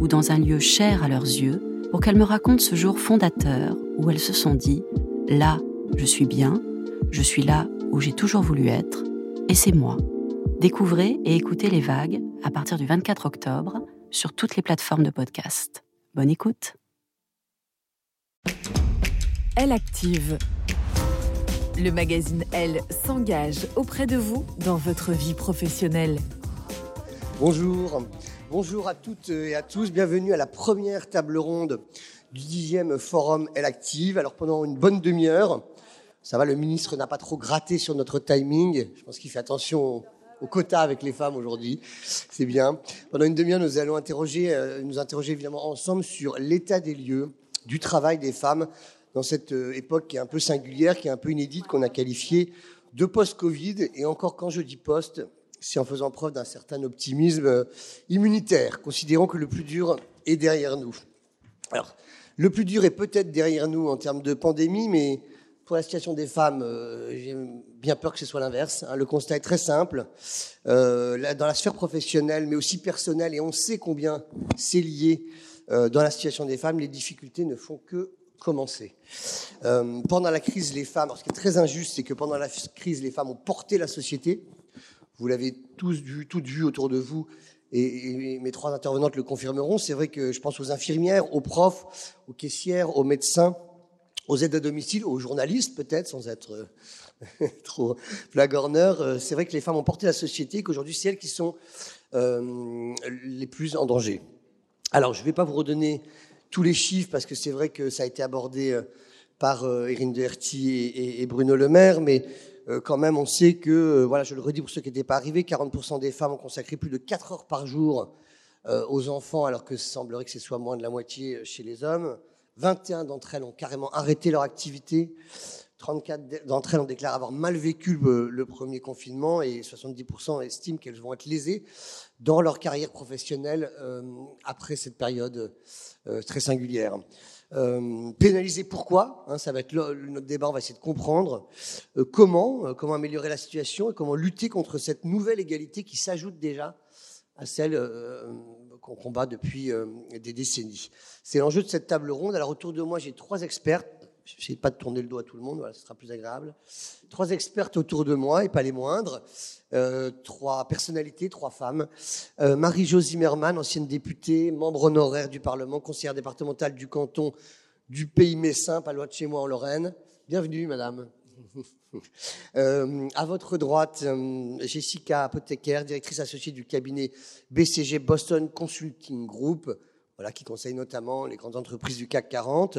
ou dans un lieu cher à leurs yeux pour qu'elles me racontent ce jour fondateur où elles se sont dit ⁇ Là, je suis bien, je suis là où j'ai toujours voulu être, et c'est moi. Découvrez et écoutez les vagues à partir du 24 octobre sur toutes les plateformes de podcast. Bonne écoute. Elle active. Le magazine Elle s'engage auprès de vous dans votre vie professionnelle. Bonjour, bonjour à toutes et à tous, bienvenue à la première table ronde du dixième forum Elle Active. Alors pendant une bonne demi-heure, ça va, le ministre n'a pas trop gratté sur notre timing. Je pense qu'il fait attention au quota avec les femmes aujourd'hui. C'est bien. Pendant une demi-heure, nous allons interroger, euh, nous interroger évidemment ensemble sur l'état des lieux du travail des femmes dans cette euh, époque qui est un peu singulière, qui est un peu inédite, qu'on a qualifiée de post-Covid. Et encore quand je dis post, c'est en faisant preuve d'un certain optimisme euh, immunitaire, considérant que le plus dur est derrière nous. Alors, le plus dur est peut-être derrière nous en termes de pandémie, mais pour la situation des femmes, euh, j'ai bien peur que ce soit l'inverse. Hein. Le constat est très simple. Euh, dans la sphère professionnelle, mais aussi personnelle, et on sait combien c'est lié dans la situation des femmes, les difficultés ne font que commencer. pendant la crise, les femmes, ce qui est très injuste, c'est que pendant la crise, les femmes ont porté la société. Vous l'avez tous vu, toutes vu autour de vous, et, et, mes trois intervenantes le confirmeront. C'est vrai que je pense aux infirmières, aux profs, aux caissières, aux médecins, aux aides à domicile, aux journalistes peut-être, sans être euh, trop flagorneur. Euh, c'est vrai que les femmes ont porté la société, qu'aujourd'hui c'est elles qui sont euh, les plus en danger. Alors je ne vais pas vous redonner tous les chiffres parce que c'est vrai que ça a été abordé par Irine et, et, Bruno Le Maire, mais quand même on sait que, voilà, je le redis pour ceux qui n'étaient pas arrivés, 40% des femmes ont consacré plus de 4 heures par jour aux enfants, alors que semblerait que ce soit moins de la moitié chez les hommes. 21 d'entre elles ont carrément arrêté leur activité. 34 d'entre elles ont déclaré avoir mal vécu le, premier confinement et 70% estiment qu'elles vont être lésées dans leur carrière professionnelle euh, après cette période euh, très singulière. Euh, pénaliser pourquoi hein, Ça va être notre débat. On va essayer de comprendre comment, comment améliorer la situation et comment lutter contre cette nouvelle égalité qui s'ajoute déjà à celle qu'on combat depuis euh, des décennies. C'est l'enjeu de cette table ronde. Alors autour de moi, j'ai trois expertes. Je pas de tourner le dos à tout le monde, voilà, ce sera plus agréable. Trois expertes autour de moi, et pas les moindres. Euh, trois personnalités, trois femmes. Euh, Marie-Jo Zimmermann, ancienne députée, membre honoraire du Parlement, conseillère départementale du canton du Pays Messin, pas loin de chez moi en Lorraine. Bienvenue, madame. Euh, à votre droite, euh, Jessica Apothécaire, directrice associée du cabinet BCG Boston Consulting Group, qui conseille notamment les grandes entreprises du CAC 40.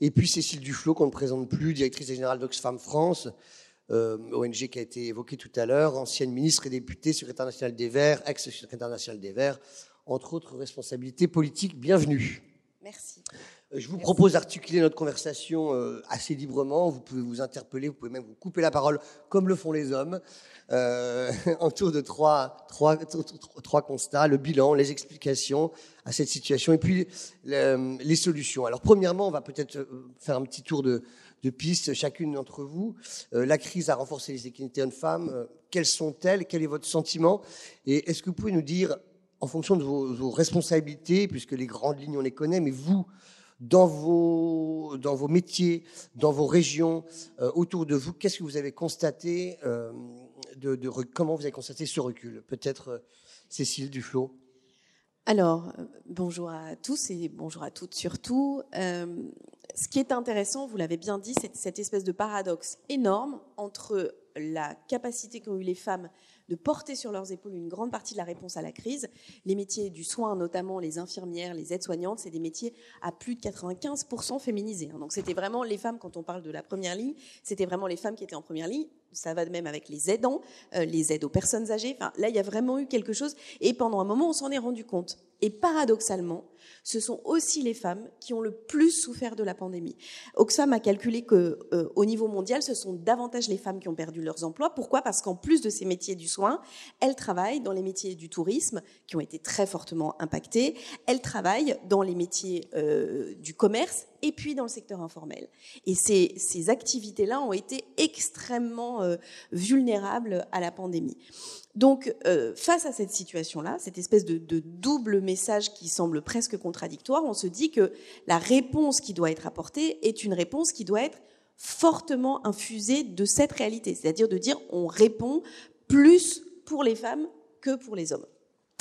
Et puis Cécile Duflot, qu'on ne présente plus, directrice générale d'Oxfam France, euh, ONG qui a été évoquée tout à l'heure, ancienne ministre et députée, secrétaire nationale des Verts, ex-secrétaire national des Verts, entre autres responsabilités politiques. Bienvenue. Merci. Euh, je vous propose d'articuler notre conversation euh, assez librement. Vous pouvez vous interpeller, vous pouvez même vous couper la parole, comme le font les hommes, euh, autour de trois, trois, trois constats le bilan, les explications à cette situation, et puis les solutions. Alors, premièrement, on va peut-être euh, faire un petit tour de, de piste, chacune d'entre vous. la crise a renforcé les inégalités hommes-femmes. quelles sont-elles? Quel est votre sentiment? Et est-ce que vous pouvez nous dire, en fonction de vos, vos responsabilités, puisque les grandes lignes on les connaît, mais vous, dans vos, dans vos métiers, dans vos régions, euh, autour de vous, qu'est-ce que vous avez constaté euh, de, Comment vous avez constaté ce recul? Peut-être euh, Cécile Duflot Alors, bonjour à tous et bonjour à toutes surtout. Ce qui est intéressant, vous l'avez bien dit, c'est cette espèce de paradoxe énorme entre la capacité qu'ont eu les femmes de porter sur leurs épaules une grande partie de la réponse à la crise. Les métiers du soin, notamment les infirmières, les aides-soignantes, c'est des métiers à plus de 95% féminisés. Hein. Donc c'était vraiment les femmes, quand on parle de la première ligne, c'était vraiment les femmes qui étaient en première ligne. Ça va de même avec les aidants, euh, les aides aux personnes âgées. Là, il y a vraiment eu quelque chose. Et pendant un moment, on s'en est rendu compte. Et paradoxalement, ce sont aussi les femmes qui ont le plus souffert de la pandémie. Oxfam a calculé que euh, au niveau mondial, ce sont davantage les femmes qui ont perdu leurs emplois. Pourquoi? Parce qu'en plus de ces métiers du soin, elles travaillent dans les métiers du tourisme qui ont été très fortement impactés. Elles travaillent dans les métiers euh, du commerce et puis dans le secteur informel. Et ces, activités-là ont été extrêmement euh, vulnérables à la pandémie. Donc, euh, face à cette situation-là, cette espèce de, de, double message qui semble presque contradictoire, on se dit que la réponse qui doit être apportée est une réponse qui doit être fortement infusée de cette réalité, c'est-à-dire de dire on répond plus pour les femmes que pour les hommes.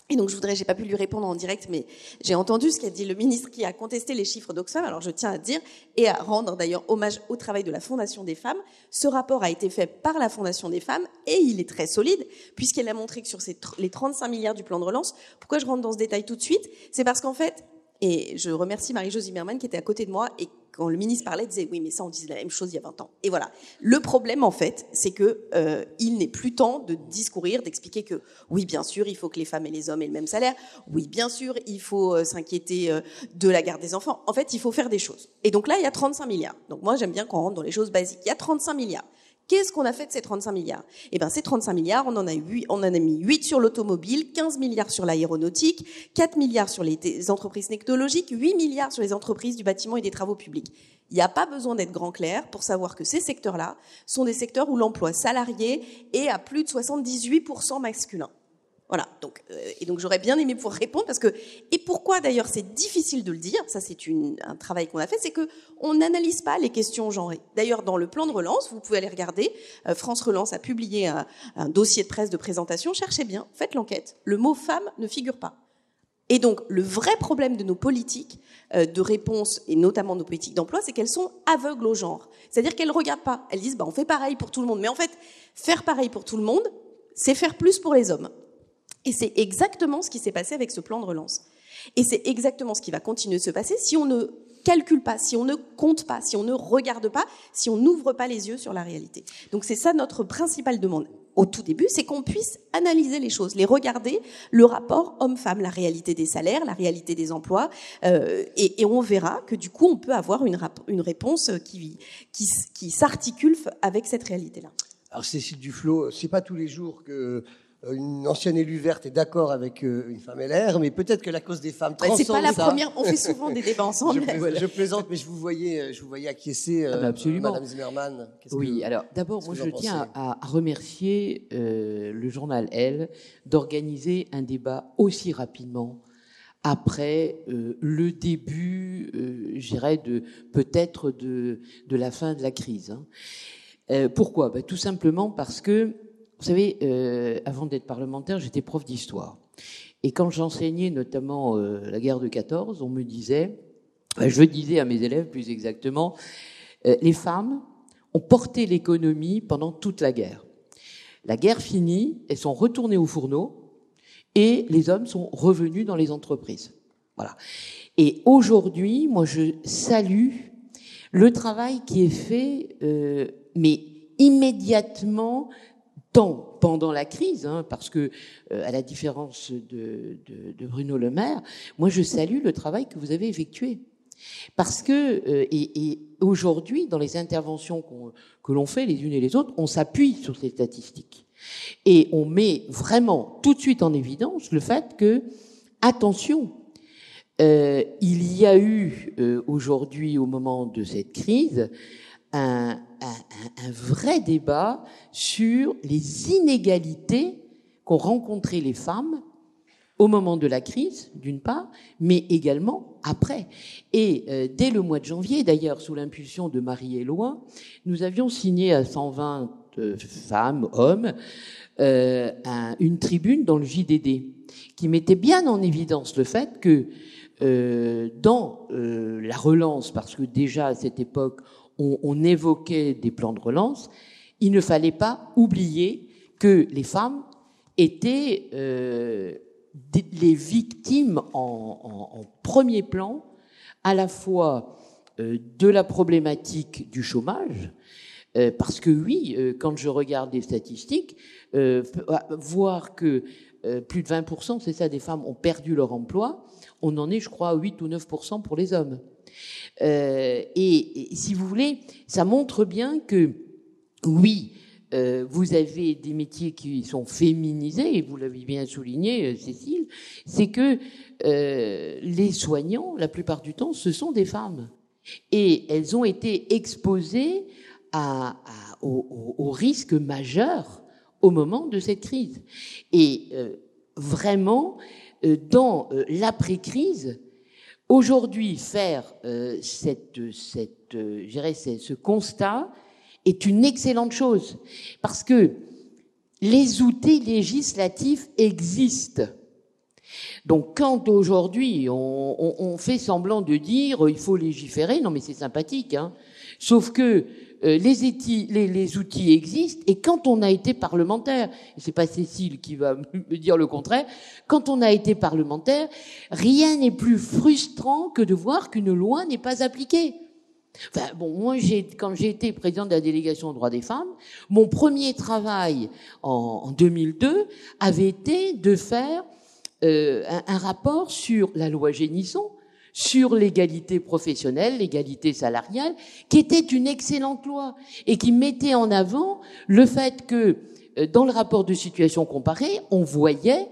Et donc, je voudrais, j'ai pas pu lui répondre en direct, mais j'ai entendu ce qu'a dit le ministre qui a contesté les chiffres d'Oxfam. Alors, je tiens à dire et à rendre d'ailleurs hommage au travail de la Fondation des femmes. Ce rapport a été fait par la Fondation des femmes et il est très solide puisqu'elle a montré que sur les 35 milliards du plan de relance, pourquoi je rentre dans ce détail tout de suite? C'est parce qu'en fait, et je remercie Marie-Jo Zimmermann qui était à côté de moi et quand le ministre parlait, disait oui, mais ça on disait la même chose il y a 20 ans. Et voilà. Le problème en fait, c'est que euh, il n'est plus temps de discourir, d'expliquer que oui, bien sûr, il faut que les femmes et les hommes aient le même salaire. Oui, bien sûr, il faut euh, s'inquiéter euh, de la garde des enfants. En fait, il faut faire des choses. Et donc là, il y a 35 milliards. Donc moi, j'aime bien qu'on rentre dans les choses basiques. Il y a 35 milliards. Qu'est-ce qu'on a fait de ces 35 milliards? Eh ben, ces 35 milliards, on en a 8, on en a mis 8 sur l'automobile, 15 milliards sur l'aéronautique, 4 milliards sur les entreprises technologiques, 8 milliards sur les entreprises du bâtiment et des travaux publics. Il n'y a pas besoin d'être grand clair pour savoir que ces secteurs-là sont des secteurs où l'emploi salarié est à plus de 78% masculin. Voilà. Donc, euh, et donc j'aurais bien aimé pouvoir répondre parce que et pourquoi d'ailleurs c'est difficile de le dire. Ça c'est un travail qu'on a fait, c'est que on n'analyse pas les questions genrées. D'ailleurs dans le plan de relance, vous pouvez aller regarder. Euh, France Relance a publié un, dossier de presse de présentation. Cherchez bien, faites l'enquête. Le mot femme ne figure pas. Et donc le vrai problème de nos politiques euh, de réponse et notamment nos politiques d'emploi, c'est qu'elles sont aveugles au genre. C'est-à-dire qu'elles regardent pas. Elles disent bah on fait pareil pour tout le monde. Mais en fait, faire pareil pour tout le monde, c'est faire plus pour les hommes. Et c'est exactement ce qui s'est passé avec ce plan de relance. Et c'est exactement ce qui va continuer de se passer si on ne calcule pas, si on ne compte pas, si on ne regarde pas, si on n'ouvre pas les yeux sur la réalité. Donc c'est ça notre principale demande au tout début, c'est qu'on puisse analyser les choses, les regarder, le rapport homme-femme, la réalité des salaires, la réalité des emplois, euh, et, on verra que du coup on peut avoir une, réponse qui, s'articule avec cette réalité-là. Alors Cécile Duflot, c'est pas tous les jours que une ancienne élue verte est d'accord avec euh, une femme LR, mais peut-être que la cause des femmes transcende C'est pas la première. On fait souvent des débats ensemble. je, plaisante, mais je vous voyais, euh, je vous voyais acquiescer, ah bah absolument. Madame Zimmermann. Oui, alors d'abord, moi, je tiens à, remercier le journal Elle d'organiser un débat aussi rapidement après le début, je dirais, de peut-être de, de la fin de la crise. Hein. pourquoi? Ben, Tout simplement parce que vous savez, euh, avant d'être parlementaire, j'étais prof d'histoire. Et quand j'enseignais notamment euh, la guerre de 14, on me disait, je disais à mes élèves plus exactement, euh, les femmes ont porté l'économie pendant toute la guerre. La guerre finie, elles sont retournées au fourneau et les hommes sont revenus dans les entreprises. Voilà. Et aujourd'hui, moi, je salue le travail qui est fait, mais immédiatement pendant la crise, hein, parce que, euh, à la différence de, Bruno Le Maire, moi je salue le travail que vous avez effectué. Parce que, euh, et, aujourd'hui, dans les interventions que l'on fait les unes et les autres, on s'appuie sur ces statistiques. Et on met vraiment tout de suite en évidence le fait que, attention, euh, il y a eu aujourd'hui, au moment de cette crise, un, un, un, vrai débat sur les inégalités qu'ont rencontrées les femmes au moment de la crise, d'une part, mais également après. Et euh, dès le mois de janvier, d'ailleurs, sous l'impulsion de Marie Éloi, nous avions signé à 120 euh, femmes, hommes, euh, une tribune dans le JDD qui mettait bien en évidence le fait que euh, dans euh, la relance, parce que déjà à cette époque on, évoquait des plans de relance, il ne fallait pas oublier que les femmes étaient euh, les victimes en, premier plan à la fois euh, de la problématique du chômage, euh, parce que oui, quand je regarde les statistiques, voir que plus de 20%, c'est ça, des femmes ont perdu leur emploi, on en est, je crois, à 8 ou 9% pour les hommes. Et, et, si vous voulez, ça montre bien que oui, euh, vous avez des métiers qui sont féminisés, et vous l'avez bien souligné, Cécile, c'est que euh, les soignants, la plupart du temps, ce sont des femmes. Et elles ont été exposées à, à, au, au, moment de cette crise. Et euh, vraiment, euh, dans euh, l'après-crise, aujourd'hui, faire euh, cette, cette, euh, ce constat est une excellente chose, parce que les outils législatifs existent. Donc quand aujourd'hui on, on, on, fait semblant de dire il faut légiférer, non mais c'est sympathique, hein. sauf que les, éti, les, outils existent et quand on a été parlementaire, et c'est pas Cécile qui va me dire le contraire, quand on a été parlementaire, rien n'est plus frustrant que de voir qu'une loi n'est pas appliquée. Enfin, bon, moi, quand j'ai été présidente de la délégation aux droits des femmes, mon premier travail en, en 2002 avait été de faire euh, un, rapport sur la loi Génisson, sur l'égalité professionnelle, l'égalité salariale, qui était une excellente loi et qui mettait en avant le fait que euh, dans le rapport de situation comparée, on voyait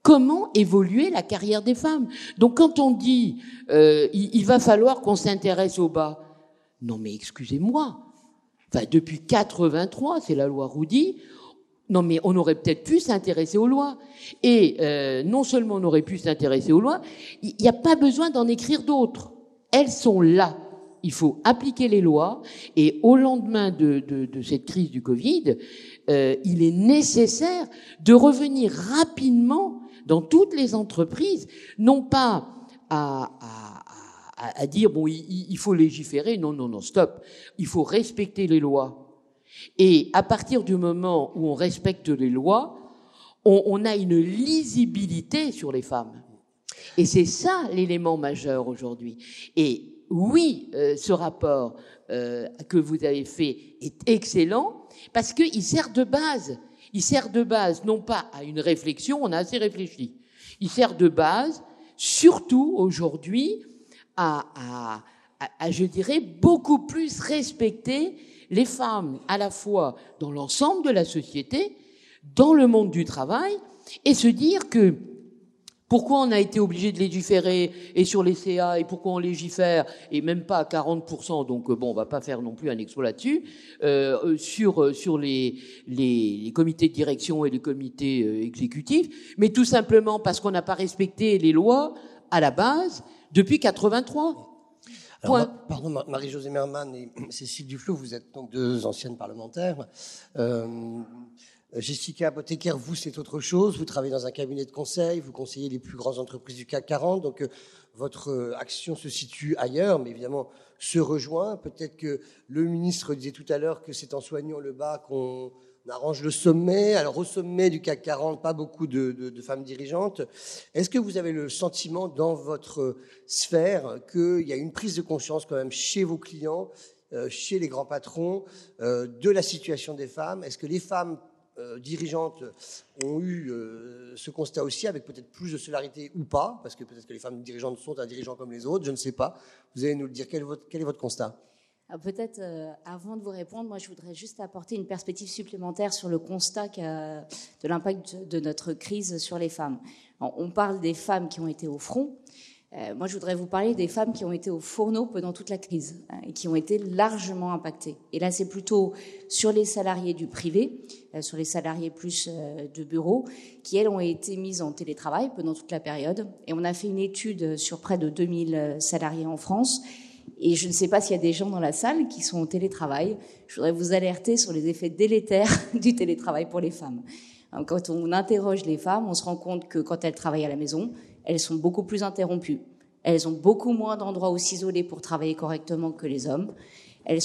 comment évoluer la carrière des femmes. Donc quand on dit euh, il, il va falloir qu'on s'intéresse au bas, non mais excusez-moi, enfin depuis 83, c'est la loi Roudy, non, mais on aurait peut-être pu s'intéresser aux lois. Et euh, non seulement on aurait pu s'intéresser aux lois, il n'y a pas besoin d'en écrire d'autres. Elles sont là. Il faut appliquer les lois. Et au lendemain de, cette crise du Covid, euh, il est nécessaire de revenir rapidement dans toutes les entreprises, non pas à, à, dire bon, il, il faut légiférer. Non, non, non, stop. Il faut respecter les lois et à partir du moment où on respecte les lois, on, a une lisibilité sur les femmes. Et c'est ça l'élément majeur aujourd'hui. Et oui, euh, ce rapport euh, que vous avez fait est excellent parce qu'il sert de base. Il sert de base non pas à une réflexion, on a assez réfléchi. Il sert de base surtout aujourd'hui à, à, je dirais, beaucoup plus respecter les femmes à la fois dans l'ensemble de la société, dans le monde du travail, et se dire que pourquoi on a été obligé de légiférer et sur les CA et pourquoi on légifère et même pas à 40%, donc bon, on va pas faire non plus un expo là-dessus, euh, sur, sur les, les, comités de direction et les comités euh, exécutifs, mais tout simplement parce qu'on n'a pas respecté les lois à la base depuis 83. Alors, pardon, Marie-Josée Merman et Cécile Duflot, vous êtes donc deux anciennes parlementaires. Euh, Jessica Apothécaire, vous, c'est autre chose. Vous travaillez dans un cabinet de conseil, vous conseillez les plus grandes entreprises du CAC 40. Donc, euh, votre euh, action se situe ailleurs, mais évidemment se rejoint. Peut-être que le ministre disait tout à l'heure que c'est en soignant le bas qu'on on arrange le sommet. Alors au sommet du CAC 40, pas beaucoup de, femmes dirigeantes. Est-ce que vous avez le sentiment dans votre sphère qu'il y a une prise de conscience quand même chez vos clients, euh, chez les grands patrons, euh, de la situation des femmes? Est-ce que les femmes euh, dirigeantes ont eu ce constat aussi, avec peut-être plus de solarité ou pas, parce que peut-être que les femmes dirigeantes sont un dirigeant comme les autres, je ne sais pas. Vous allez nous le dire. Quel est votre constat? Peut-être, euh, avant de vous répondre, moi, je voudrais juste apporter une perspective supplémentaire sur le constat de l'impact de notre crise sur les femmes. On parle des femmes qui ont été au front. Euh, moi, je voudrais vous parler des femmes qui ont été au fourneau pendant toute la crise hein, et qui ont été largement impactées. Et là, c'est plutôt sur les salariés du privé, euh, sur les salariés plus de bureaux, qui, elles, ont été mises en télétravail pendant toute la période. Et on a fait une étude sur près de 2000 salariés en France Et je ne sais pas s'il y a des gens dans la salle qui sont au télétravail. Je voudrais vous alerter sur les effets délétères du télétravail pour les femmes. Quand on interroge les femmes, on se rend compte que quand elles travaillent à la maison, elles sont beaucoup plus interrompues. Elles ont beaucoup moins d'endroits où s'isoler pour travailler correctement que les hommes. Elles,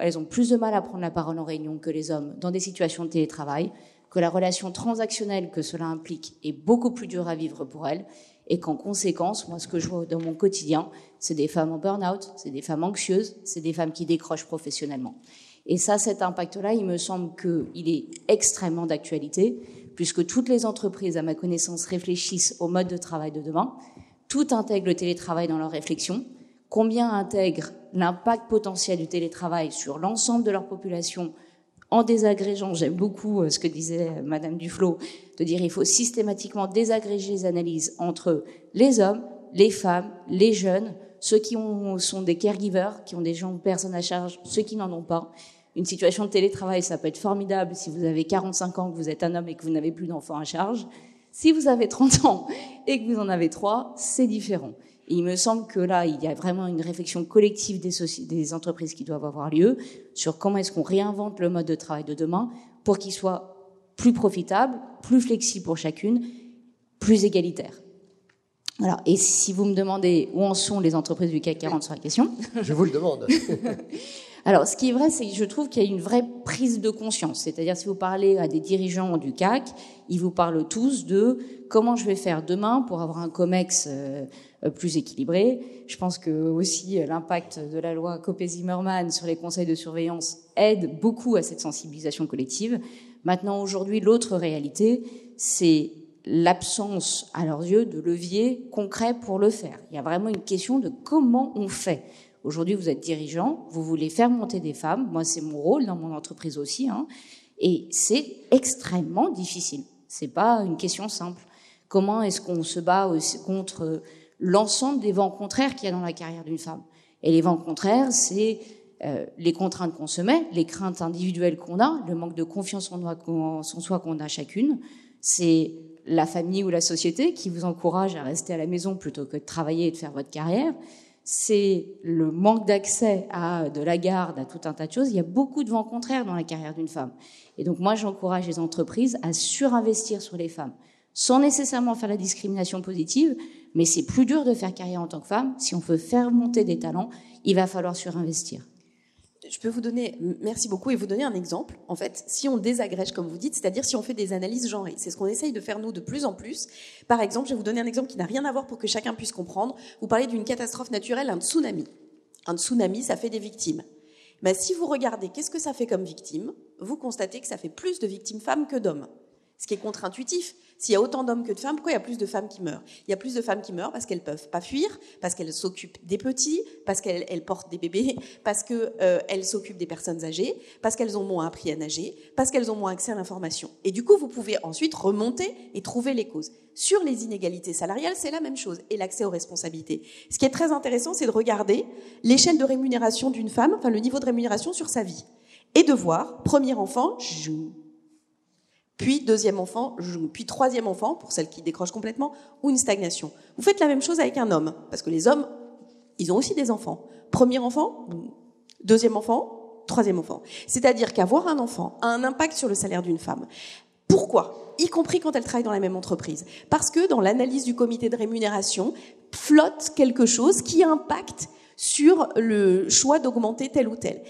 elles ont plus de mal à prendre la parole en réunion que les hommes dans des situations de télétravail, que la relation transactionnelle que cela implique est beaucoup plus dure à vivre pour elles, et qu'en conséquence, moi, ce que je vois dans mon quotidien, c'est des femmes en burn-out, c'est des femmes anxieuses, c'est des femmes qui décrochent professionnellement. Et ça, cet impact-là, il me semble qu'il est extrêmement d'actualité, puisque toutes les entreprises, à ma connaissance, réfléchissent au mode de travail de demain. Tout intègre le télétravail dans leur réflexion. Combien intègre l'impact potentiel du télétravail sur l'ensemble de leur population en désagrégeant, j'aime beaucoup euh, ce que disait Madame Duflo, de dire il faut systématiquement désagréger les analyses entre les hommes, les femmes, les jeunes, ceux qui ont, sont des caregivers, qui ont des gens, personnes à charge, ceux qui n'en ont pas. Une situation de télétravail, ça peut être formidable si vous avez 45 ans, que vous êtes un homme et que vous n'avez plus d'enfants à charge. Si vous avez 30 ans et que vous en avez trois, c'est différent. Et il me semble que là, il y a vraiment une réflexion collective des, des entreprises qui doivent avoir lieu sur comment est-ce qu'on réinvente le mode de travail de demain pour qu'il soit plus profitable, plus flexible pour chacune, plus égalitaire. Alors, et si vous me demandez où en sont les entreprises du CAC 40 sur la question, je vous le demande. Alors, ce qui est vrai, c'est que je trouve qu'il y a une vraie prise de conscience. C'est-à-dire, si vous parlez à des dirigeants du CAC, ils vous parlent tous de comment je vais faire demain pour avoir un COMEX euh, plus équilibré. Je pense que aussi l'impact de la loi Copé-Zimmermann sur les conseils de surveillance aide beaucoup à cette sensibilisation collective. Maintenant, aujourd'hui, l'autre réalité, c'est l'absence, à leurs yeux, de levier concret pour le faire. Il y a vraiment une question de comment on fait. Aujourd'hui, vous êtes dirigeant, vous voulez faire monter des femmes. Moi, c'est mon rôle dans mon entreprise aussi, hein, et c'est extrêmement difficile. C'est pas une question simple. Comment est-ce qu'on se bat contre l'ensemble des vents contraires qu'il y a dans la carrière d'une femme Et les vents contraires, c'est euh, les contraintes qu'on se met, les craintes individuelles qu'on a, le manque de confiance en, soi qu'on a chacune. C'est la famille ou la société qui vous encourage à rester à la maison plutôt que de travailler et de faire votre carrière c'est le manque d'accès à de la garde, à tout un tas de choses. Il y a beaucoup de vents contraires dans la carrière d'une femme. Et donc moi, j'encourage les entreprises à surinvestir sur les femmes, sans nécessairement faire la discrimination positive, mais c'est plus dur de faire carrière en tant que femme. Si on veut faire monter des talents, il va falloir surinvestir je peux vous donner, merci beaucoup, et vous donner un exemple. En fait, si on désagrège, comme vous dites, c'est-à-dire si on fait des analyses genrées, c'est ce qu'on essaye de faire nous de plus en plus. Par exemple, je vais vous donner un exemple qui n'a rien à voir pour que chacun puisse comprendre. Vous parlez d'une catastrophe naturelle, un tsunami. Un tsunami, ça fait des victimes. Mais si vous regardez qu'est-ce que ça fait comme victime, vous constatez que ça fait plus de victimes femmes que d'hommes. Ce qui est contre-intuitif, s'il y a autant d'hommes que de femmes, pourquoi il y a plus de femmes qui meurent? Il y a plus de femmes qui meurent parce qu'elles peuvent pas fuir, parce qu'elles s'occupent des petits, parce qu'elles portent des bébés, parce qu'elles euh, s'occupent des personnes âgées, parce qu'elles ont moins appris à nager, parce qu'elles ont moins accès à l'information. Et du coup, vous pouvez ensuite remonter et trouver les causes. Sur les inégalités salariales, c'est la même chose, et l'accès aux responsabilités. Ce qui est très intéressant, c'est de regarder l'échelle de rémunération d'une femme, enfin le niveau de rémunération sur sa vie, et de voir, premier enfant, puis deuxième enfant, puis troisième enfant, pour celles qui décrochent complètement, ou une stagnation. Vous faites la même chose avec un homme, parce que les hommes, ils ont aussi des enfants. Premier enfant, deuxième enfant, troisième enfant. C'est-à-dire qu'avoir un enfant a un impact sur le salaire d'une femme. Pourquoi? Y compris quand elle travaille dans la même entreprise. Parce que dans l'analyse du comité de rémunération, flotte quelque chose qui impacte sur le choix d'augmenter tel ou tel.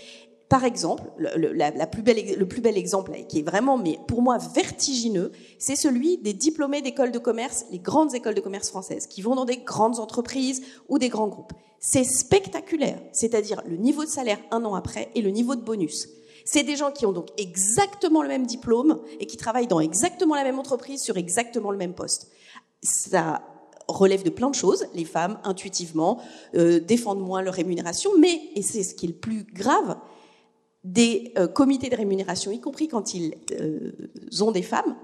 Par exemple, le, plus bel exemple, qui est vraiment, mais pour moi, vertigineux, c'est celui des diplômés d'écoles de commerce, les grandes écoles de commerce françaises, qui vont dans des grandes entreprises ou des grands groupes. C'est spectaculaire, c'est-à-dire le niveau de salaire un an après et le niveau de bonus. C'est des gens qui ont donc exactement le même diplôme et qui travaillent dans exactement la même entreprise sur exactement le même poste. Ça relève de plein de choses. Les femmes, intuitivement, euh, défendent moins leur rémunération, mais, et c'est ce qui est le plus grave, des euh, comités de rémunération, y compris quand ils euh, ont des femmes,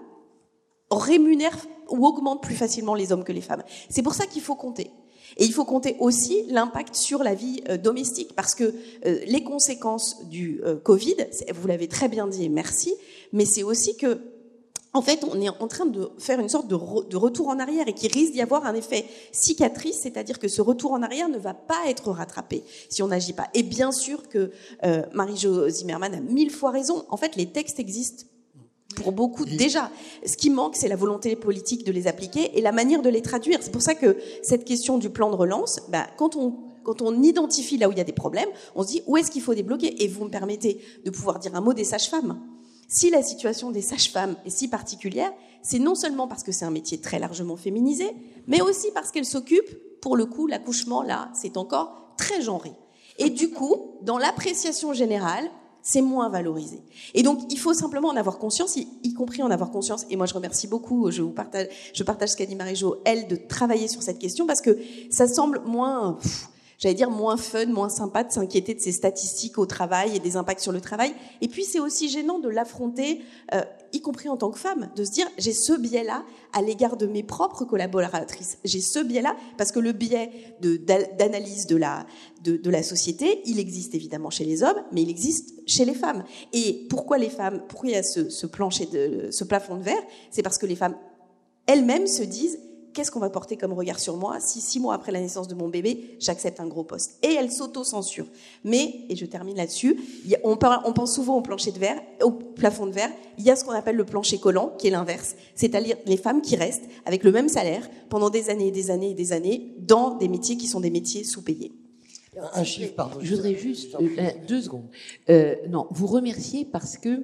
rémunèrent ou augmentent plus facilement les hommes que les femmes. C'est pour ça qu'il faut compter. Et il faut compter aussi l'impact sur la vie euh, domestique, parce que les conséquences du Covid, vous l'avez très bien dit merci, mais c'est aussi que en fait, on est en train de faire une sorte de, retour en arrière et qui risque d'y avoir un effet cicatrice, c'est-à-dire que ce retour en arrière ne va pas être rattrapé si on n'agit pas. Et bien sûr que euh, Marie-Jo Zimmermann a mille fois raison. En fait, les textes existent pour beaucoup déjà. Ce qui manque, c'est la volonté politique de les appliquer et la manière de les traduire. C'est pour ça que cette question du plan de relance, bah, quand on quand on identifie là où il y a des problèmes, on se dit où est-ce qu'il faut débloquer? Et vous me permettez de pouvoir dire un mot des sages-femmes. Si la situation des sages-femmes est si particulière, c'est non seulement parce que c'est un métier très largement féminisé, mais aussi parce qu'elles s'occupent, pour le coup, l'accouchement, là, c'est encore très genré. Et du coup, dans l'appréciation générale, c'est moins valorisé. Et donc, il faut simplement en avoir conscience, y, compris en avoir conscience. Et moi, je remercie beaucoup, je vous partage, je partage ce qu'a dit Marie-Jo, elle, de travailler sur cette question parce que ça semble moins, j'allais dire, moins fun, moins sympa de s'inquiéter de ces statistiques au travail et des impacts sur le travail. Et puis, c'est aussi gênant de l'affronter, euh, y compris en tant que femme, de se dire, j'ai ce biais-là à l'égard de mes propres collaboratrices. J'ai ce biais-là parce que le biais d'analyse de, la, de, de, la société, il existe évidemment chez les hommes, mais il existe chez les femmes. Et pourquoi les femmes, pourquoi il y a ce, ce plancher de, ce plafond de verre? C'est parce que les femmes elles-mêmes se disent, qu'est-ce qu'on va porter comme regard sur moi si six mois après la naissance de mon bébé, j'accepte un gros poste? Et elle s'auto-censure. Mais, et je termine là-dessus, on, on, pense souvent au plancher de verre, au plafond de verre, il y a ce qu'on appelle le plancher collant, qui est l'inverse. C'est-à-dire les femmes qui restent avec le même salaire pendant des années et des années et des années dans des métiers qui sont des métiers sous-payés. Un chiffre, pardon. Je voudrais juste euh, euh, deux secondes. Euh, non, vous remercier parce que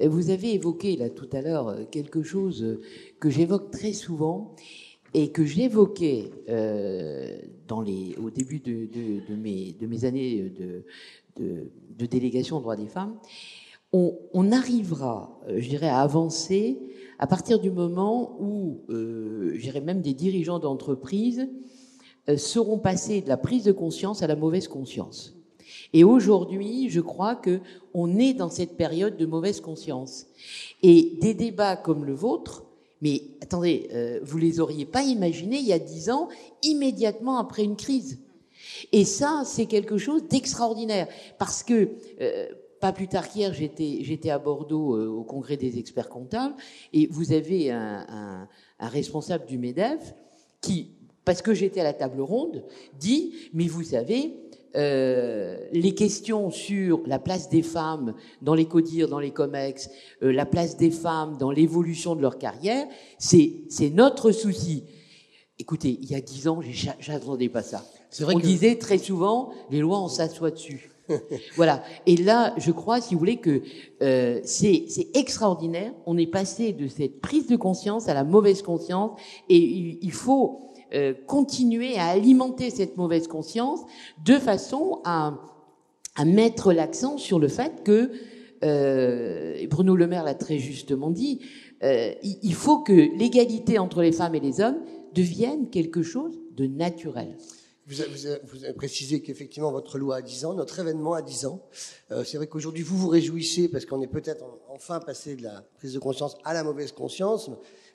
vous avez évoqué là tout à l'heure quelque chose que j'évoque très souvent et que j'évoquais euh, au début de, mes, de, mes, années de, délégation aux droits des femmes, on, arrivera, euh, je dirais, à avancer à partir du moment où, euh, je dirais même des dirigeants d'entreprise euh, seront passés de la prise de conscience à la mauvaise conscience. Et aujourd'hui, je crois que on est dans cette période de mauvaise conscience. Et des débats comme le vôtre mais attendez, euh, vous les auriez pas imaginés il y a dix ans, immédiatement après une crise. Et ça, c'est quelque chose d'extraordinaire, parce que euh, pas plus tard qu'hier, j'étais, à Bordeaux euh, au congrès des experts comptables, et vous avez un, un, un responsable du MEDEF qui, parce que j'étais à la table ronde, dit, mais vous savez, euh, les questions sur la place des femmes dans les CODIR, dans les COMEX, euh, la place des femmes dans l'évolution de leur carrière, c'est notre souci. Écoutez, il y a dix ans, j'attendais pas ça. Vrai on disait très souvent, les lois, on s'assoit dessus. voilà. Et là, je crois, si vous voulez, que euh, c'est extraordinaire. On est passé de cette prise de conscience à la mauvaise conscience, et il faut euh, continuer à alimenter cette mauvaise conscience de façon à, mettre l'accent sur le fait que, euh, et Bruno Le Maire l'a très justement dit, euh, il faut que l'égalité entre les femmes et les hommes devienne quelque chose de naturel. Vous avez, précisé qu'effectivement votre loi a 10 ans, notre événement a 10 ans. Euh, c'est vrai qu'aujourd'hui vous vous réjouissez parce qu'on est peut-être enfin passé de la prise de conscience à la mauvaise conscience.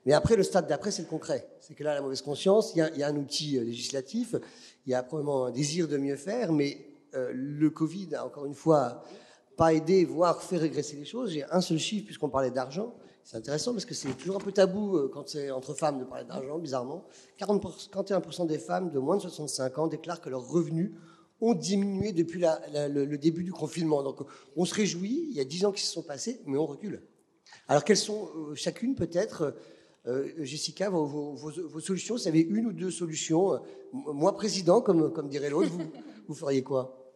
Mais après, le stade d'après, c'est le concret. C'est que là, la mauvaise conscience, il y a, un outil euh, législatif, il y a probablement un désir de mieux faire, mais euh, le Covid a encore une fois pas aidé, voire fait régresser les choses. J'ai un seul chiffre, puisqu'on parlait d'argent. C'est intéressant parce que c'est toujours un peu tabou euh, quand c'est entre femmes de parler d'argent, bizarrement. 40 41% des femmes de moins de 65 ans déclarent que leurs revenus ont diminué depuis le, début du confinement. Donc on se réjouit, il y a 10 ans qui se sont passés, mais on recule. Alors quelles sont chacune peut-être euh, Jessica, vos, solutions, vous avez une ou deux solutions Moi, président, comme, comme dirait l'autre, vous, feriez quoi?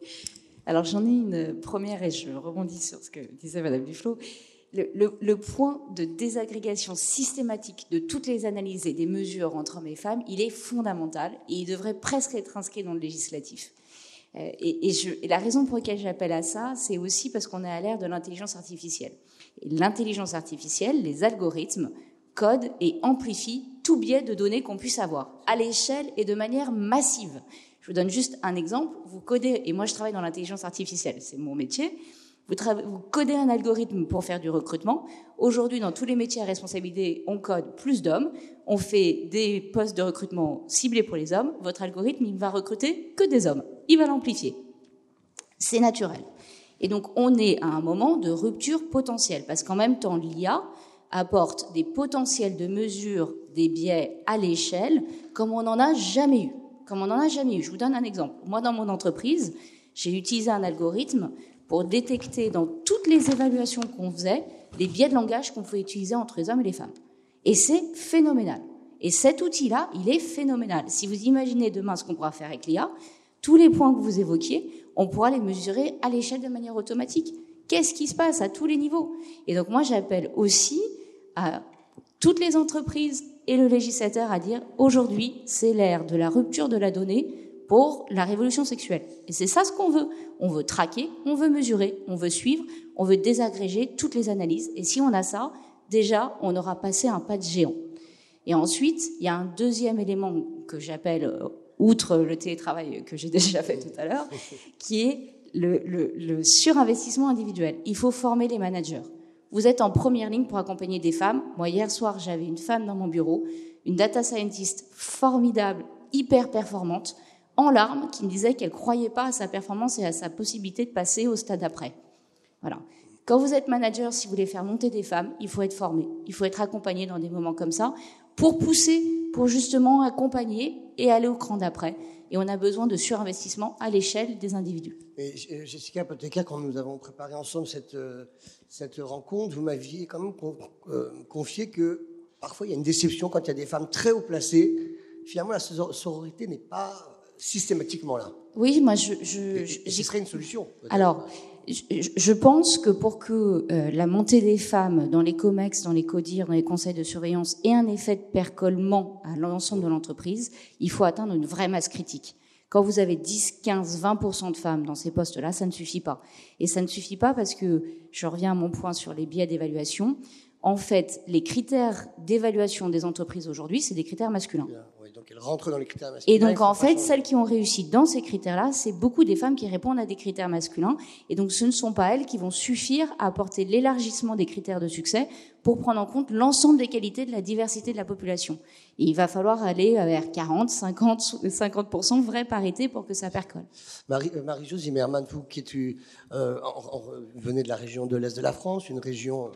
Alors, j'en ai une première et je rebondis sur ce que disait Madame Duflo. Le, point de désagrégation systématique de toutes les analyses et des mesures entre hommes et femmes, il est fondamental et il devrait presque être inscrit dans le législatif. Euh, et, la raison pour laquelle j'appelle à ça, c'est aussi parce qu'on est à l'ère de l'intelligence artificielle. L'intelligence artificielle, les algorithmes, code et amplifie tout biais de données qu'on puisse avoir, à l'échelle et de manière massive. Je vous donne juste un exemple. Vous codez, et moi je travaille dans l'intelligence artificielle, c'est mon métier. Vous, codez un algorithme pour faire du recrutement. Aujourd'hui, dans tous les métiers à responsabilité, on code plus d'hommes. On fait des postes de recrutement ciblés pour les hommes. Votre algorithme, il va recruter que des hommes. Il va l'amplifier. C'est naturel. Et donc, on est à un moment de rupture potentielle, parce qu'en même temps, l'IA, apporte des potentiels de mesure des biais à l'échelle comme on n'en a jamais eu. Comme on n'en a jamais eu. Je vous donne un exemple. Moi, dans mon entreprise, j'ai utilisé un algorithme pour détecter dans toutes les évaluations qu'on faisait les biais de langage qu'on pouvait utiliser entre les hommes et les femmes. Et c'est phénoménal. Et cet outil-là, il est phénoménal. Si vous imaginez demain ce qu'on pourra faire avec l'IA, tous les points que vous évoquiez, on pourra les mesurer à l'échelle de manière automatique. Qu'est-ce qui se passe à tous les niveaux? Et donc moi, j'appelle aussi à toutes les entreprises et le législateur à dire aujourd'hui, c'est l'ère de la rupture de la donnée pour la révolution sexuelle. Et c'est ça ce qu'on veut. On veut traquer, on veut mesurer, on veut suivre, on veut désagréger toutes les analyses. Et si on a ça, déjà, on aura passé un pas de géant. Et ensuite, il y a un deuxième élément que j'appelle, euh, outre le télétravail que j'ai déjà fait tout à l'heure, qui est le, surinvestissement individuel. Il faut former les managers. Vous êtes en première ligne pour accompagner des femmes. Moi, hier soir, j'avais une femme dans mon bureau, une data scientist formidable, hyper performante, en larmes, qui me disait qu'elle croyait pas à sa performance et à sa possibilité de passer au stade après. Voilà. Quand vous êtes manager, si vous voulez faire monter des femmes, il faut être formé. Il faut être accompagné dans des moments comme ça pour pousser, pour justement accompagner et aller au cran d'après. Et on a besoin de surinvestissement à l'échelle des individus. Et euh, Jessica Poteka, quand nous avons préparé ensemble cette, euh, cette rencontre, vous m'aviez quand même euh, confié que parfois il y a une déception quand il y a des femmes très haut placées. Finalement, la sororité n'est pas systématiquement là. Oui, moi, je. je, ce serait une solution. Alors, je pense que pour que euh, la montée des femmes dans les COMEX, dans les CODIR, dans les conseils de surveillance ait un effet de percollement à l'ensemble de l'entreprise, il faut atteindre une vraie masse critique. Quand vous avez 10, 15, 20% de femmes dans ces postes-là, ça ne suffit pas. Et ça ne suffit pas parce que, je reviens à mon point sur les biais d'évaluation, en fait, les critères d'évaluation des entreprises aujourd'hui, c'est des critères masculins donc elles rentrent dans les critères masculins. Et donc en fait, celles qui ont réussi dans ces critères-là, c'est beaucoup des femmes qui répondent à des critères masculins. Et donc ce ne sont pas elles qui vont suffire à apporter l'élargissement des critères de succès pour prendre en compte l'ensemble des qualités de la diversité de la population. Et il va falloir aller vers 40, 50, 50% vraie parité pour que ça percole. Marie-Josée Marie Zimmermann, vous qui euh, venez de la région de l'Est de la France, une région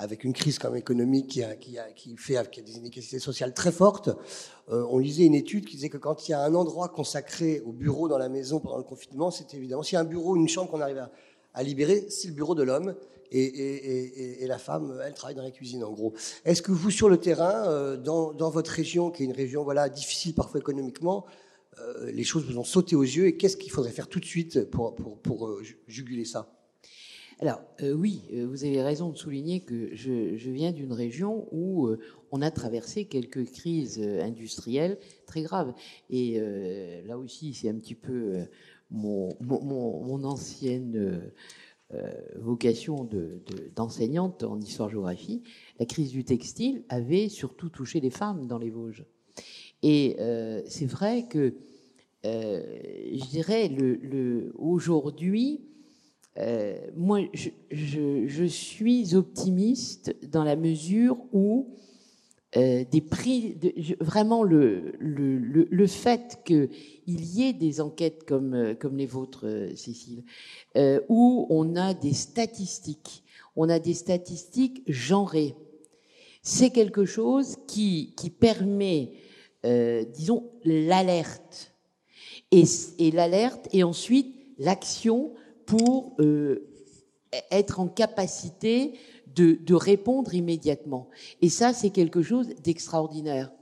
avec une crise comme économique qui, a, qui, a, fait a des inégalités sociales très fortes. Euh, on lisait une étude qui disait que quand il y a un endroit consacré au bureau dans la maison pendant le confinement, c'est évidemment s'il y a un bureau, une chambre qu'on arrive à, libérer, c'est le bureau de l'homme. Et, la femme, elle travaille dans la cuisine en gros. Est-ce que vous, sur le terrain, euh, dans, votre région, qui est une région voilà difficile parfois économiquement, euh, les choses vous ont sauté aux yeux et qu'est-ce qu'il faudrait faire tout de suite pour juguler ça? Alors euh, oui, euh, vous avez raison de souligner que je, viens d'une région où euh, on a traversé quelques crises industrielles très graves. Et là aussi, c'est un petit peu mon, ancienne vocation d'enseignante en histoire-géographie. La crise du textile avait surtout touché les femmes dans les Vosges. Et c'est vrai que, je dirais, aujourd'hui, euh, moi, je, suis optimiste dans la mesure où euh, des prix, vraiment le, le, fait qu'il y ait des enquêtes comme, euh, comme les vôtres, Cécile, où on a des statistiques, on a des statistiques genrées, c'est quelque chose qui, qui permet, disons, l'alerte. Et l'alerte, et ensuite l'action pour euh, être en capacité de, répondre immédiatement. Et ça, c'est quelque chose d'extraordinaire.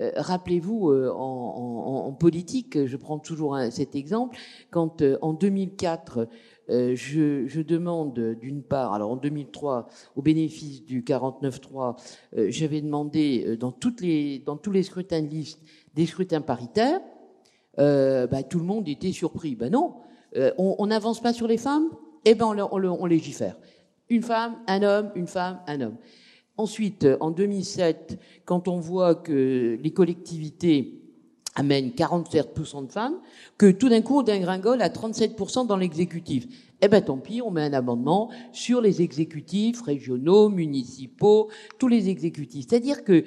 Euh, rappelez-vous, euh, en, politique, je prends toujours cet exemple, quand en 2004, je, demande d'une part, alors en 2003, au bénéfice du 49.3, j'avais demandé dans tous les scrutins de liste des scrutins paritaires, bah, tout le monde était surpris. Ben non, euh, on n'avance pas sur les femmes Eh ben, on, on, légifère. Une femme, un homme, une femme, un homme. Ensuite, en 2007, quand on voit que les collectivités amènent 47% de femmes, que tout d'un coup on dégringole à 37% dans l'exécutif. Eh ben tant pis, on met un amendement sur les exécutifs régionaux, municipaux, tous les exécutifs. C'est-à-dire que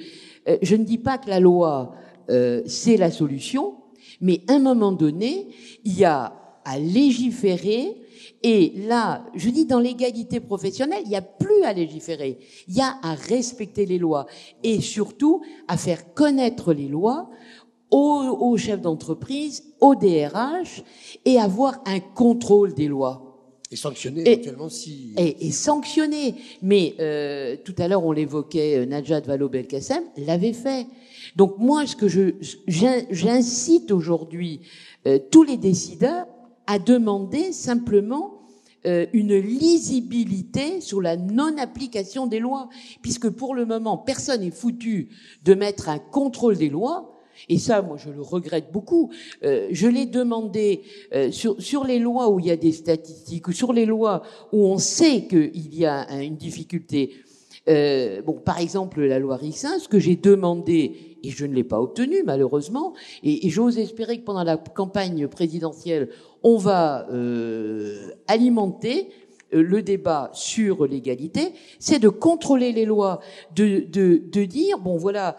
euh, je ne dis pas que la loi euh, c'est la solution, mais à un moment donné, il y a à légiférer. Et là, je dis dans l'égalité professionnelle, il n'y a plus à légiférer. Il y a à respecter les lois et surtout à faire connaître les lois aux, chefs d'entreprise, aux DRH et avoir un contrôle des lois. Et sanctionner éventuellement si. Et, sanctionner. Mais euh, tout à l'heure, on l'évoquait, euh, Najat Vallaud-Belkacem l'avait fait. Donc moi, ce que je j'incite aujourd'hui euh, tous les décideurs à demander simplement une lisibilité sur la non-application des lois, puisque pour le moment, personne n'est foutu de mettre un contrôle des lois. Et ça, moi, je le regrette beaucoup. Euh, je l'ai demandé euh, sur, sur les lois où il y a des statistiques, ou sur les lois où on sait qu'il y a une difficulté. Euh, bon, par exemple, la loi Rissin, ce que j'ai demandé, et je ne l'ai pas obtenu malheureusement, et, j'ose espérer que pendant la campagne présidentielle, on va euh, alimenter euh, le débat sur l'égalité, c'est de contrôler les lois, de, de, de dire bon voilà,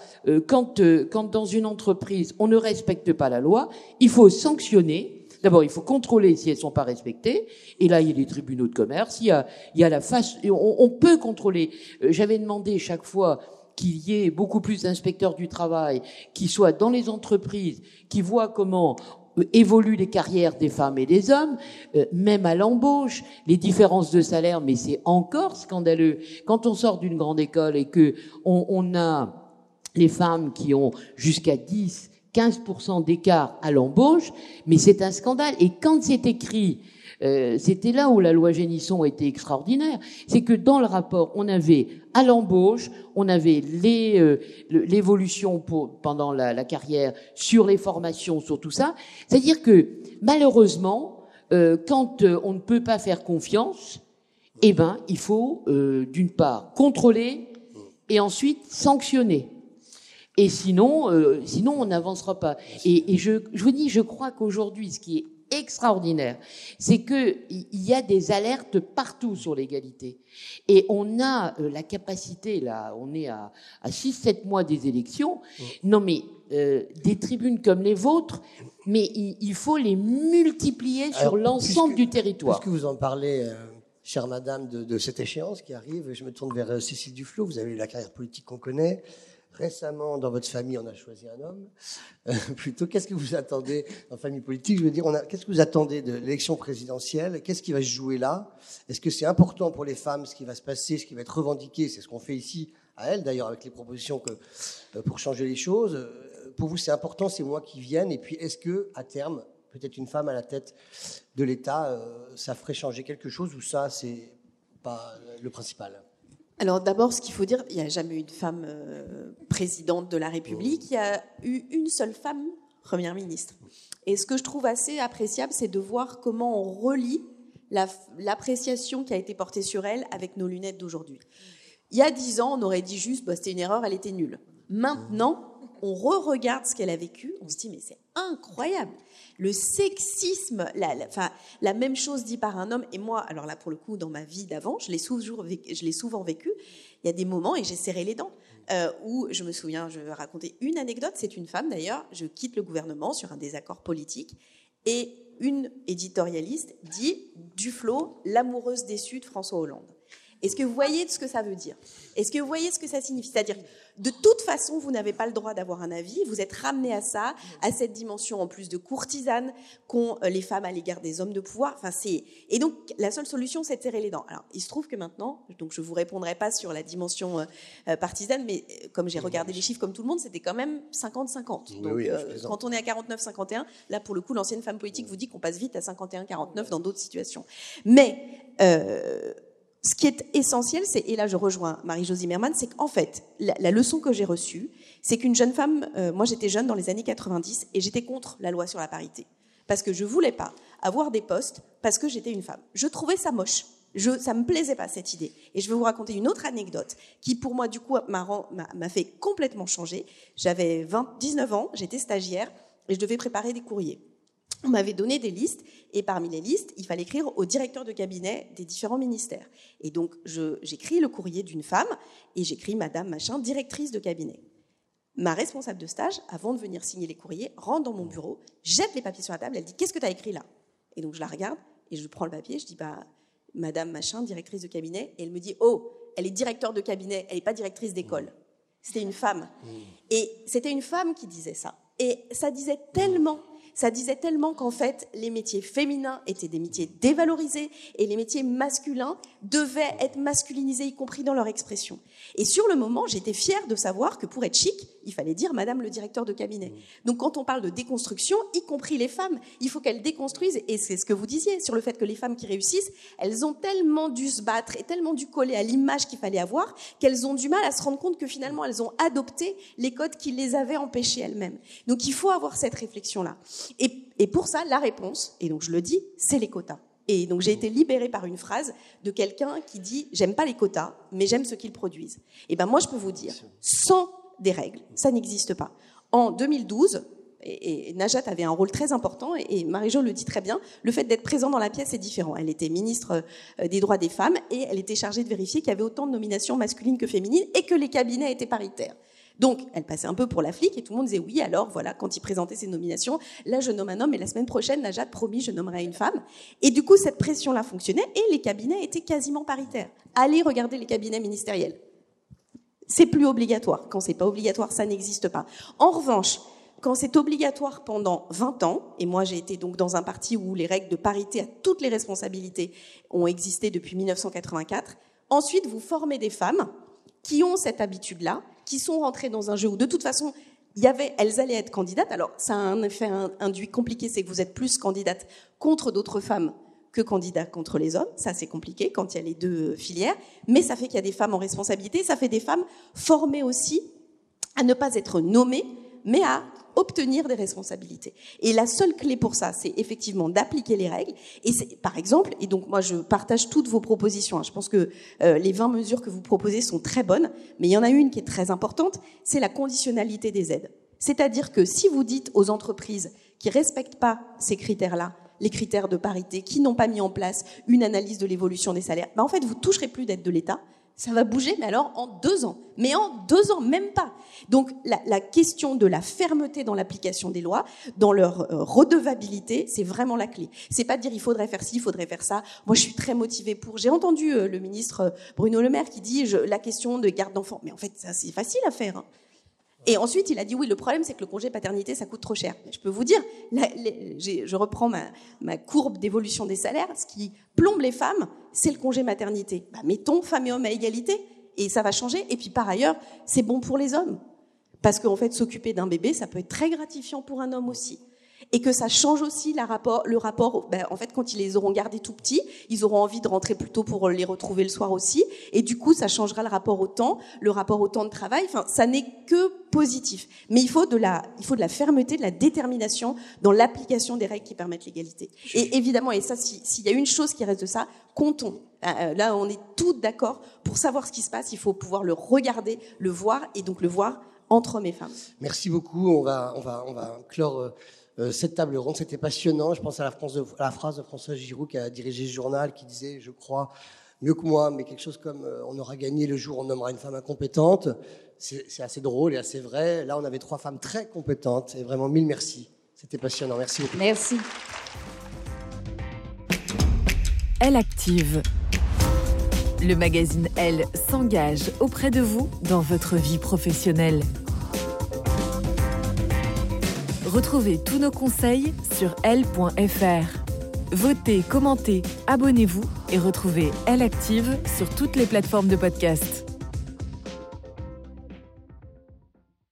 quand, quand dans une entreprise on ne respecte pas la loi, il faut sanctionner. D'abord, il faut contrôler si elles sont pas respectées. Et là, il y a les tribunaux de commerce. Il y a, il y a la face. On, on peut contrôler. J'avais demandé chaque fois qu'il y ait beaucoup plus d'inspecteurs du travail qui soient dans les entreprises, qui voient comment évoluent les carrières des femmes et des hommes, euh, même à l'embauche, les différences de salaire, mais c'est encore scandaleux. Quand on sort d'une grande école et que on, on a les femmes qui ont jusqu'à 10, 15% d'écart à l'embauche, mais c'est un scandale. Et quand c'est écrit euh, c'était là où la loi Génisson était extraordinaire. C'est que dans le rapport, on avait à l'embauche, on avait euh, l'évolution pendant la, la, carrière, sur les formations, sur tout ça. C'est-à-dire que malheureusement, euh, quand on ne peut pas faire confiance, eh ben, il faut d'une part contrôler et ensuite sanctionner. Et sinon, sinon on n'avancera pas. Et, et je, je vous dis, je crois qu'aujourd'hui, ce qui est extraordinaire, c'est que il y a des alertes partout sur l'égalité. Et on a euh, la capacité, là, on est à, à 6-7 mois des élections, non mais euh, des tribunes comme les vôtres, mais il, faut les multiplier sur l'ensemble du territoire. Puisque vous en parlez, euh, chère madame, de, de, cette échéance qui arrive, je me tourne vers Cécile Duflot, vous avez la carrière politique qu'on connaît. Récemment, dans votre famille, on a choisi un homme. Euh, plutôt, qu'est-ce que vous attendez en famille politique? Je veux dire, qu'est-ce que vous attendez de l'élection présidentielle? Qu'est-ce qui va se jouer là? Est-ce que c'est important pour les femmes ce qui va se passer, ce qui va être revendiqué? C'est ce qu'on fait ici à elle, d'ailleurs, avec les propositions que, euh, pour changer les choses. Euh, pour vous, c'est important, c'est moi qui vienne. Et puis, est-ce que, à terme, peut-être une femme à la tête de l'État, ça ferait changer quelque chose ou ça, c'est pas le principal? Alors d'abord, ce qu'il faut dire, il n'y a jamais eu de femme euh, présidente de la République, il y a eu une seule femme première ministre. Et ce que je trouve assez appréciable, c'est de voir comment on relie l'appréciation qui a été portée sur elle avec nos lunettes d'aujourd'hui. Il y a dix ans, on aurait dit juste, bah, c'était une erreur, elle était nulle. Maintenant, on re-regarde ce qu'elle a vécu, on se dit, mais c'est incroyable le sexisme, la, même chose dit par un homme. Et moi, alors là, pour le coup, dans ma vie d'avant, je l'ai souvent, je l'ai souvent vécu. Il y a des moments, et j'ai serré les dents, euh, où je me souviens, je vais raconter une anecdote. C'est une femme d'ailleurs. Je quitte le gouvernement sur un désaccord politique. Et une éditorialiste dit Duflo, l'amoureuse déçue de François Hollande. Est-ce que vous voyez ce que ça veut dire? Est-ce que vous voyez ce que ça signifie? C'est-à-dire, de toute façon, vous n'avez pas le droit d'avoir un avis. Vous êtes ramené à ça, à cette dimension en plus de courtisane qu'ont euh, les femmes à l'égard des hommes de pouvoir. Enfin, c'est et donc la seule solution, c'est de serrer les dents. Alors, il se trouve que maintenant, donc je vous répondrai pas sur la dimension euh, euh, partisane, mais comme j'ai regardé les chiffres comme tout le monde, c'était quand même 50-50. Donc, quand on est à 49-51, là pour le coup, l'ancienne femme politique vous dit qu'on passe vite à 51-49 dans d'autres situations. Mais ce qui est essentiel, c'est, et là je rejoins Marie-Josie Merman, c'est qu'en fait, la, leçon que j'ai reçue, c'est qu'une jeune femme, euh, moi j'étais jeune dans les années 90 et j'étais contre la loi sur la parité. Parce que je voulais pas avoir des postes parce que j'étais une femme. Je trouvais ça moche. Je, ça me plaisait pas cette idée. Et je vais vous raconter une autre anecdote qui, pour moi, du coup, m'a fait complètement changer. J'avais 19 ans, j'étais stagiaire et je devais préparer des courriers on m'avait donné des listes, et parmi les listes, il fallait écrire au directeur de cabinet des différents ministères. Et donc, j'écris le courrier d'une femme, et j'écris Madame Machin, directrice de cabinet. Ma responsable de stage, avant de venir signer les courriers, rentre dans mon bureau, jette les papiers sur la table, elle dit Qu'est-ce que tu as écrit là? Et donc je la regarde et je prends le papier, je dis bah Madame machin, directrice de cabinet, et elle me dit oh, elle est directeur de cabinet, elle n'est pas directrice d'école. C'était une femme. Mmh. Et c'était une femme qui disait ça. Et ça disait tellement ça disait tellement qu'en fait, les métiers féminins étaient des métiers dévalorisés et les métiers masculins devaient être masculinisés, y compris dans leur expression. Et sur le moment, j'étais fière de savoir que pour être chic, il fallait dire Madame le directeur de cabinet. Donc quand on parle de déconstruction, y compris les femmes, il faut qu'elles déconstruisent, et c'est ce que vous disiez sur le fait que les femmes qui réussissent, elles ont tellement dû se battre et tellement dû coller à l'image qu'il fallait avoir, qu'elles ont du mal à se rendre compte que finalement elles ont adopté les codes qui les avaient empêchées elles-mêmes. Donc il faut avoir cette réflexion-là. Et, pour ça, la réponse, et donc je le dis, c'est les quotas. Et donc j'ai été libérée par une phrase de quelqu'un qui dit j'aime pas les quotas, mais j'aime ce qu'ils produisent. Et ben moi je peux vous dire, sans des règles, ça n'existe pas. En 2012, et, Najat avait un rôle très important, et, Marie-Jo le dit très bien, le fait d'être présent dans la pièce est différent. Elle était ministre euh, des droits des femmes et elle était chargée de vérifier qu'il y avait autant de nominations masculines que féminines et que les cabinets étaient paritaires. Donc, elle passait un peu pour la flic et tout le monde disait oui, alors voilà, quand il présentait ses nominations, là je nomme un homme et la semaine prochaine, Najat promis, je nommerai une femme. Et du coup, cette pression-là fonctionnait et les cabinets étaient quasiment paritaires. Allez regarder les cabinets ministériels. C'est plus obligatoire. Quand c'est pas obligatoire, ça n'existe pas. En revanche, quand c'est obligatoire pendant 20 ans, et moi j'ai été donc dans un parti où les règles de parité à toutes les responsabilités ont existé depuis 1984, ensuite vous formez des femmes qui ont cette habitude-là, qui sont rentrées dans un jeu où de toute façon, elles allaient être candidates. Alors, ça a un effet induit compliqué, c'est que vous êtes plus candidate contre d'autres femmes que candidat contre les hommes. Ça, c'est compliqué quand il y a les deux filières. Mais ça fait qu'il y a des femmes en responsabilité. Ça fait des femmes formées aussi à ne pas être nommées, mais à obtenir des responsabilités. Et la seule clé pour ça, c'est effectivement d'appliquer les règles. Et c'est, par exemple, et donc moi je partage toutes vos propositions. Hein. Je pense que euh, les 20 mesures que vous proposez sont très bonnes, mais il y en a une qui est très importante, c'est la conditionnalité des aides. C'est-à-dire que si vous dites aux entreprises qui respectent pas ces critères-là, les critères de parité, qui n'ont pas mis en place une analyse de l'évolution des salaires, ben en fait, vous toucherez plus d'aide de l'État, ça va bouger, mais alors en deux ans. Mais en deux ans, même pas. Donc la, question de la fermeté dans l'application des lois, dans leur euh, redevabilité, c'est vraiment la clé. C'est pas de dire il faudrait faire ci, il faudrait faire ça. Moi, je suis très motivée pour. J'ai entendu euh, le ministre euh, Bruno Le Maire qui dit la question de garde d'enfants. Mais en fait, ça c'est facile à faire. Hein. Et ensuite, il a dit oui, le problème, c'est que le congé paternité, ça coûte trop cher. Je peux vous dire, je reprends ma, courbe d'évolution des salaires, ce qui plombe les femmes, c'est le congé maternité. Bah, mettons femmes et hommes à égalité, et ça va changer. Et puis par ailleurs, c'est bon pour les hommes. Parce qu'en fait, s'occuper d'un bébé, ça peut être très gratifiant pour un homme aussi et que ça change aussi le rapport. Ben, en fait, quand ils les auront gardés tout petits, ils auront envie de rentrer plus tôt pour les retrouver le soir aussi, et du coup, ça changera le rapport au temps, le rapport au temps de travail. Enfin, ça n'est que positif. Mais il faut de la, il faut de la fermeté, de la détermination dans l'application des règles qui permettent l'égalité. Et évidemment, et ça, s'il y a une chose qui reste de ça, comptons. Euh, euh, là, on est tous d'accord. Pour savoir ce qui se passe, il faut pouvoir le regarder, le voir, et donc le voir entre hommes et femmes. Merci beaucoup. On va, on va, on va clore euh, cette table ronde. C'était passionnant. Je pense à la, phrase de François Giroud qui a dirigé ce journal, qui disait, je crois, mieux que moi, mais quelque chose comme euh, on aura gagné le jour où on nommera une femme incompétente. C'est assez drôle et assez vrai. Là, on avait trois femmes très compétentes et vraiment mille merci. C'était passionnant. Merci beaucoup. Merci. Elle active. Le magazine Elle s'engage auprès de vous dans votre vie professionnelle. Retrouvez tous nos conseils sur L.fr. Votez, commentez, abonnez-vous et retrouvez Elle Active sur toutes les plateformes de podcast.